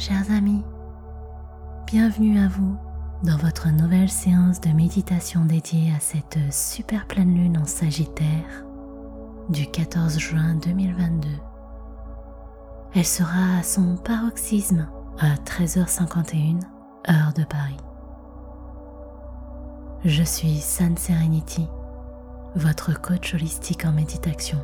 Chers amis, bienvenue à vous dans votre nouvelle séance de méditation dédiée à cette super pleine lune en Sagittaire du 14 juin 2022. Elle sera à son paroxysme à 13h51 heure de Paris. Je suis San Serenity, votre coach holistique en méditation.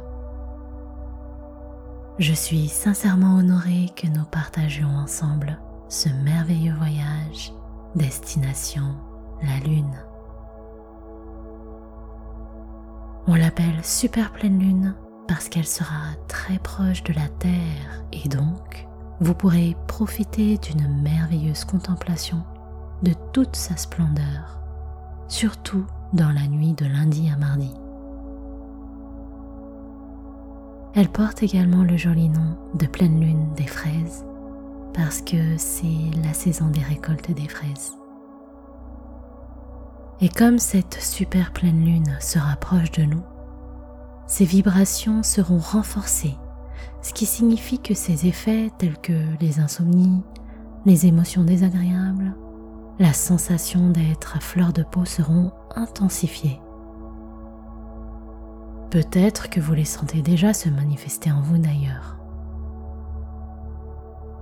Je suis sincèrement honorée que nous partagions ensemble ce merveilleux voyage destination la Lune. On l'appelle super pleine Lune parce qu'elle sera très proche de la Terre et donc vous pourrez profiter d'une merveilleuse contemplation de toute sa splendeur, surtout dans la nuit de lundi à mardi. Elle porte également le joli nom de pleine lune des fraises parce que c'est la saison des récoltes des fraises. Et comme cette super pleine lune se rapproche de nous, ces vibrations seront renforcées, ce qui signifie que ces effets tels que les insomnies, les émotions désagréables, la sensation d'être à fleur de peau seront intensifiés. Peut-être que vous les sentez déjà se manifester en vous d'ailleurs.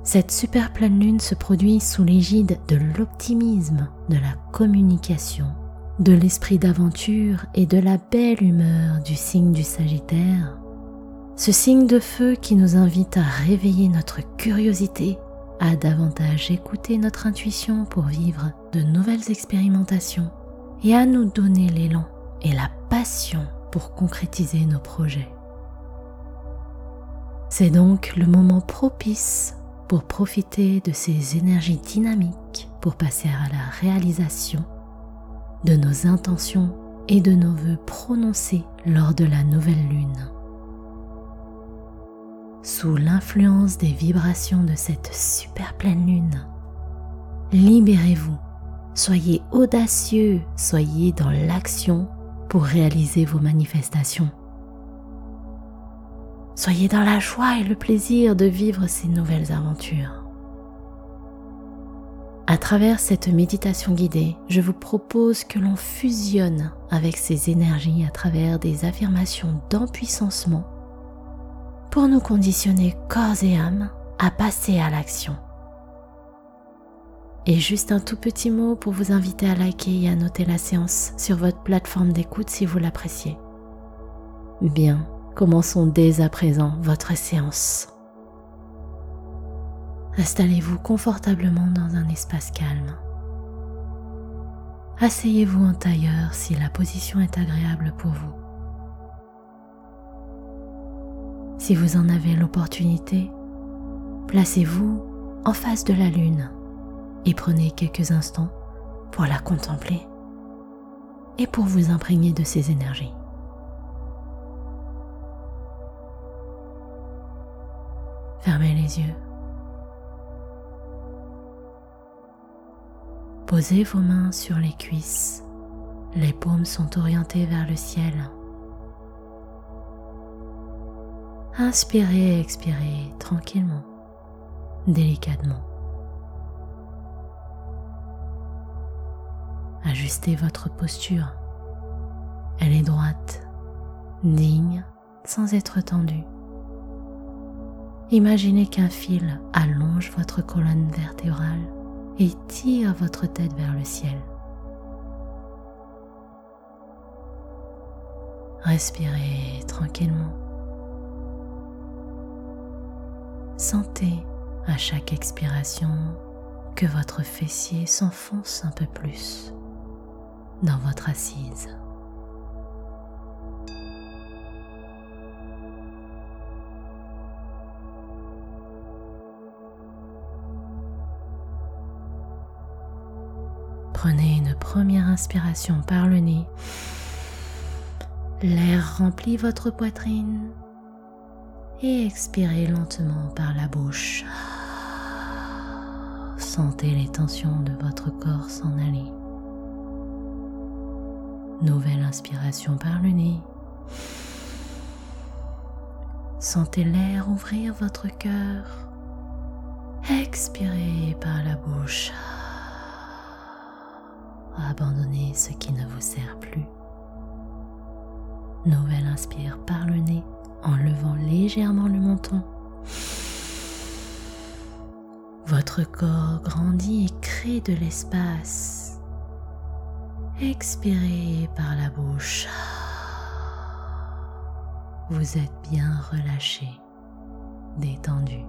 Cette super pleine lune se produit sous l'égide de l'optimisme, de la communication, de l'esprit d'aventure et de la belle humeur du signe du Sagittaire. Ce signe de feu qui nous invite à réveiller notre curiosité, à davantage écouter notre intuition pour vivre de nouvelles expérimentations et à nous donner l'élan et la passion concrétiser nos projets. C'est donc le moment propice pour profiter de ces énergies dynamiques pour passer à la réalisation de nos intentions et de nos voeux prononcés lors de la nouvelle lune. Sous l'influence des vibrations de cette super pleine lune, libérez-vous, soyez audacieux, soyez dans l'action pour réaliser vos manifestations. Soyez dans la joie et le plaisir de vivre ces nouvelles aventures. À travers cette méditation guidée, je vous propose que l'on fusionne avec ces énergies à travers des affirmations d'empuissancement pour nous conditionner corps et âme à passer à l'action. Et juste un tout petit mot pour vous inviter à liker et à noter la séance sur votre plateforme d'écoute si vous l'appréciez. Bien, commençons dès à présent votre séance. Installez-vous confortablement dans un espace calme. Asseyez-vous en tailleur si la position est agréable pour vous. Si vous en avez l'opportunité, placez-vous en face de la lune et prenez quelques instants pour la contempler et pour vous imprégner de ses énergies. Fermez les yeux. Posez vos mains sur les cuisses. Les paumes sont orientées vers le ciel. Inspirez et expirez tranquillement, délicatement. Ajustez votre posture. Elle est droite, digne, sans être tendue. Imaginez qu'un fil allonge votre colonne vertébrale et tire votre tête vers le ciel. Respirez tranquillement. Sentez à chaque expiration que votre fessier s'enfonce un peu plus dans votre assise. Prenez une première inspiration par le nez. L'air remplit votre poitrine et expirez lentement par la bouche. Sentez les tensions de votre corps s'en aller. Nouvelle inspiration par le nez. Sentez l'air ouvrir votre cœur Expirez par la bouche. Abandonnez ce qui ne vous sert plus. Nouvelle inspire par le nez en levant légèrement le menton. Votre corps grandit et crée de l'espace. Expirez par la bouche. Vous êtes bien relâché, détendu.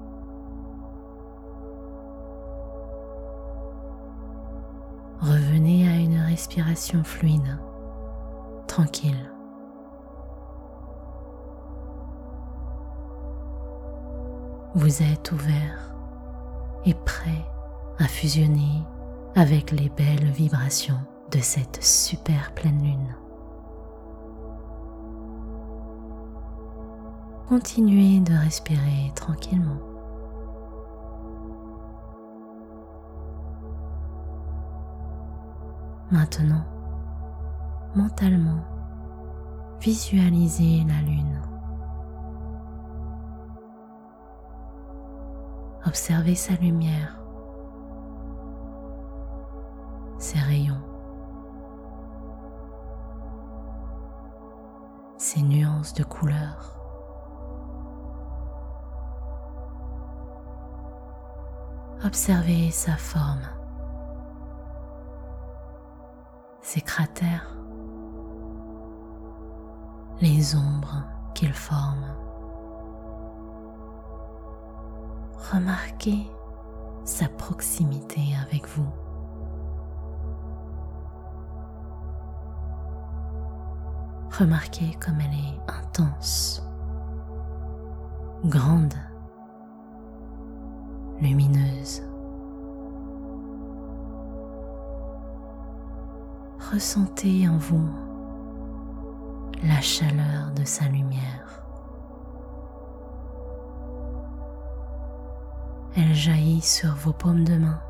Revenez à une respiration fluide, tranquille. Vous êtes ouvert et prêt à fusionner avec les belles vibrations de cette super pleine lune. Continuez de respirer tranquillement. Maintenant, mentalement, visualisez la lune. Observez sa lumière, ses rayons, nuances de couleurs. Observez sa forme, ses cratères, les ombres qu'il forme. Remarquez sa proximité avec vous. Remarquez comme elle est intense, grande, lumineuse. Ressentez en vous la chaleur de sa lumière. Elle jaillit sur vos paumes de main,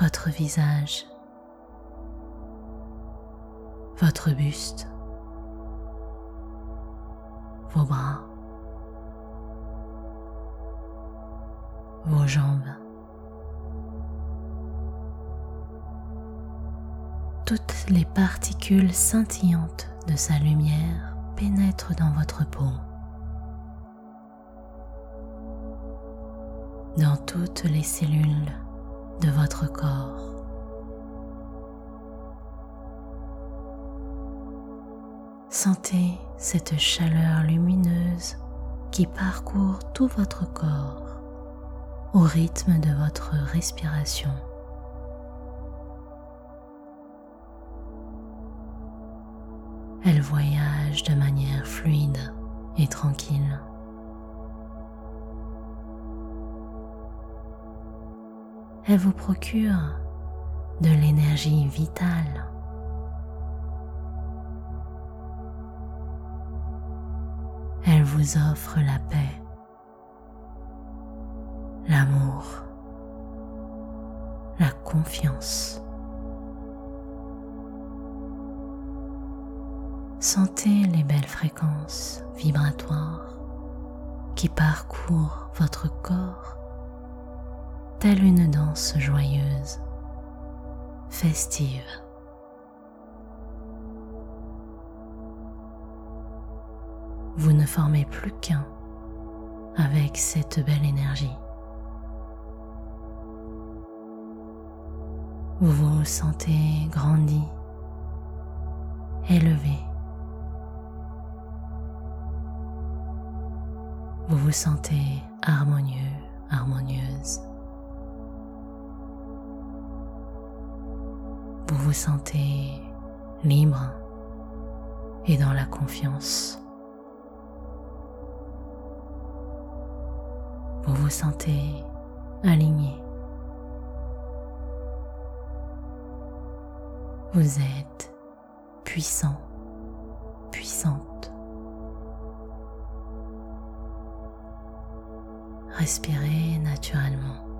votre visage, votre buste, vos bras, vos jambes. Toutes les particules scintillantes de sa lumière pénètrent dans votre peau. dans toutes les cellules de votre corps. Sentez cette chaleur lumineuse qui parcourt tout votre corps au rythme de votre respiration. Elle voyage de manière fluide et tranquille. Elle vous procure de l'énergie vitale. Vous offre la paix, l'amour, la confiance. Sentez les belles fréquences vibratoires qui parcourent votre corps telle une danse joyeuse, festive. Vous ne formez plus qu'un avec cette belle énergie. Vous vous sentez grandi, élevé. Vous vous sentez harmonieux, harmonieuse. vous vous sentez libre et dans la confiance. Vous vous sentez aligné. Vous êtes puissant, puissante. Respirez naturellement.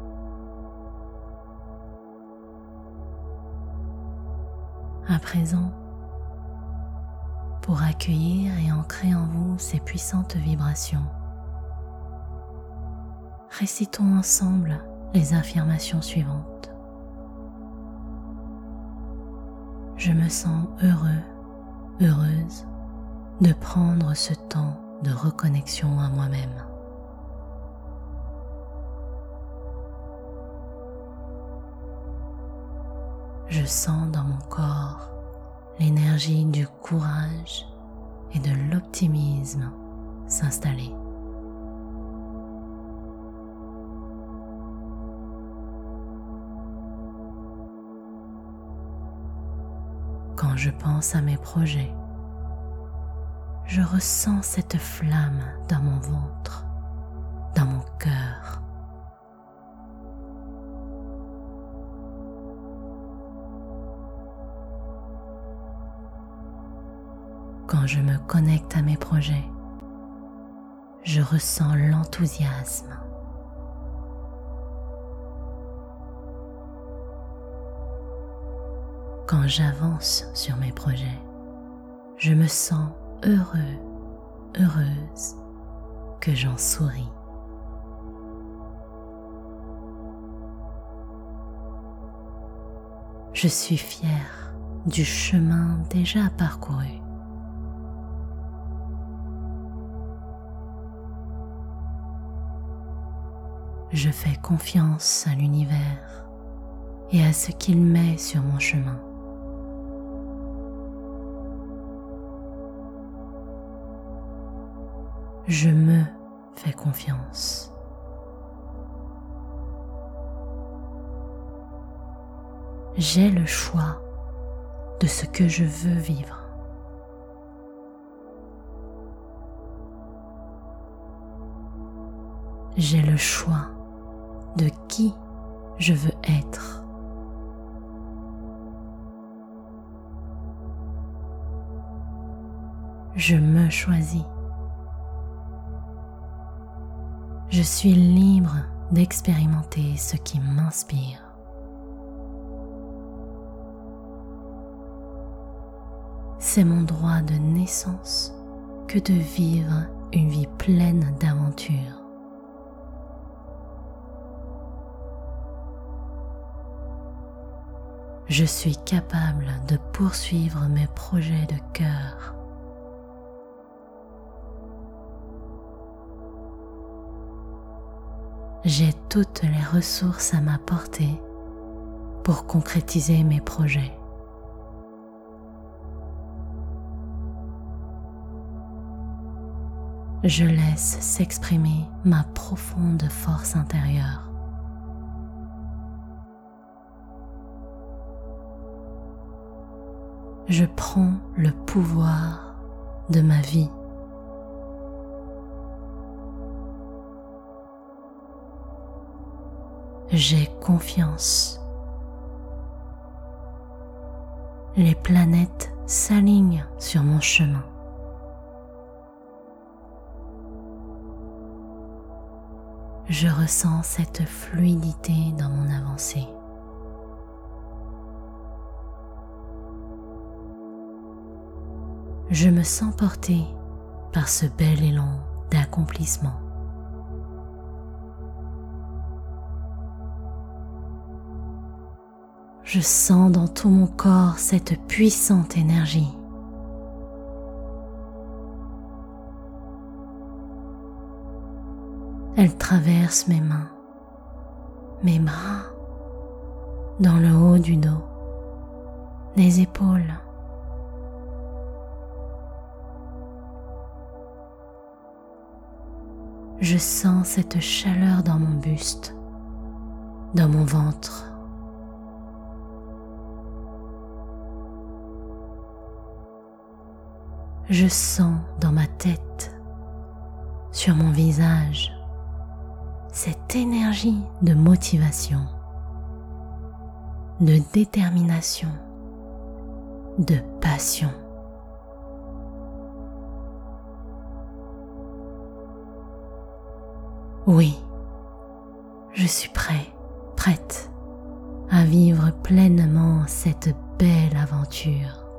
à présent pour accueillir et ancrer en vous ces puissantes vibrations. Récitons ensemble les affirmations suivantes. Je me sens heureux, heureuse de prendre ce temps de reconnexion à moi-même. Je sens dans mon corps l'énergie du courage et de l'optimisme s'installer. Quand je pense à mes projets, je ressens cette flamme dans mon ventre, dans mon cœur. Quand je me connecte à mes projets, je ressens l'enthousiasme. Quand j'avance sur mes projets, je me sens heureux, heureuse, que j'en souris. Je suis fière du chemin déjà parcouru. Je fais confiance à l'univers et à ce qu'il met sur mon chemin. Je me fais confiance. J'ai le choix de ce que je veux vivre. J'ai le choix de qui je veux être. Je me choisis. Je suis libre d'expérimenter ce qui m'inspire. C'est mon droit de naissance que de vivre une vie pleine d'aventures. Je suis capable de poursuivre mes projets de cœur j'ai toutes les ressources à ma portée pour concrétiser mes projets. Je laisse s'exprimer ma profonde force intérieure. Je prends le pouvoir de ma vie. J'ai confiance. Les planètes s'alignent sur mon chemin. Je ressens cette fluidité dans mon avancée. Je me sens porté par ce bel élan d'accomplissement. Je sens dans tout mon corps cette puissante énergie. Elle traverse mes mains, mes bras, dans le haut du dos, les épaules. Je sens cette chaleur dans mon buste, dans mon ventre. Je sens dans ma tête, sur mon visage, cette énergie de motivation, de détermination, de passion. Oui, je suis prêt, prête à vivre pleinement cette belle aventure.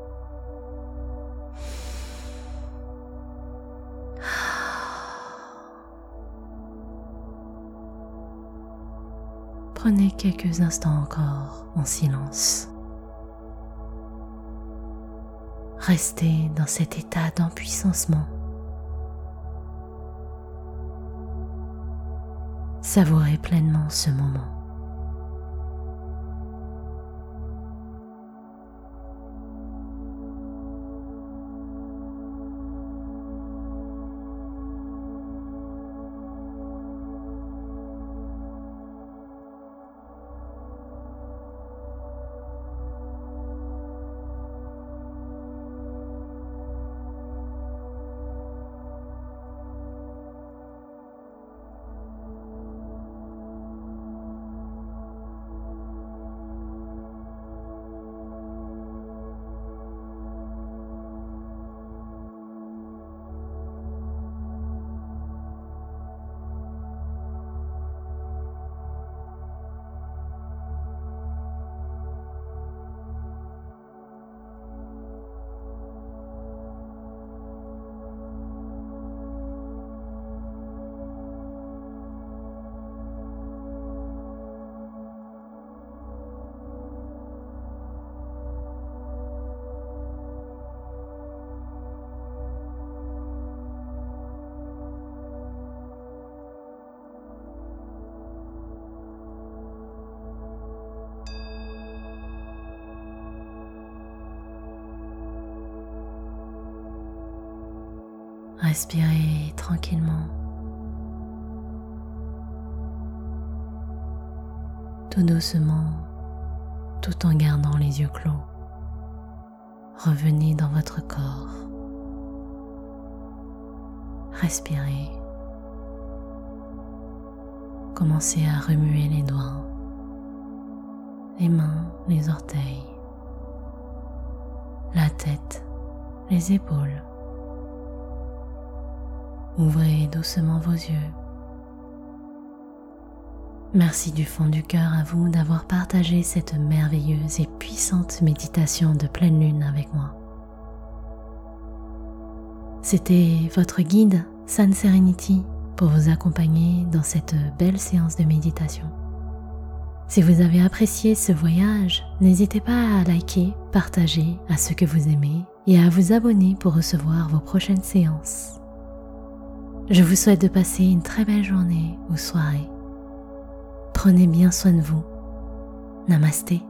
Prenez quelques instants encore en silence. Restez dans cet état d'empuissancement. Savourez pleinement ce moment. Respirez tranquillement. Tout doucement, tout en gardant les yeux clos. Revenez dans votre corps. Respirez. Commencez à remuer les doigts, les mains, les orteils, la tête, les épaules. Ouvrez doucement vos yeux. Merci du fond du cœur à vous d'avoir partagé cette merveilleuse et puissante méditation de pleine lune avec moi. C'était votre guide Sun Serenity pour vous accompagner dans cette belle séance de méditation. Si vous avez apprécié ce voyage, n'hésitez pas à liker, partager à ceux que vous aimez et à vous abonner pour recevoir vos prochaines séances. Je vous souhaite de passer une très belle journée ou soirée. Prenez bien soin de vous. Namasté.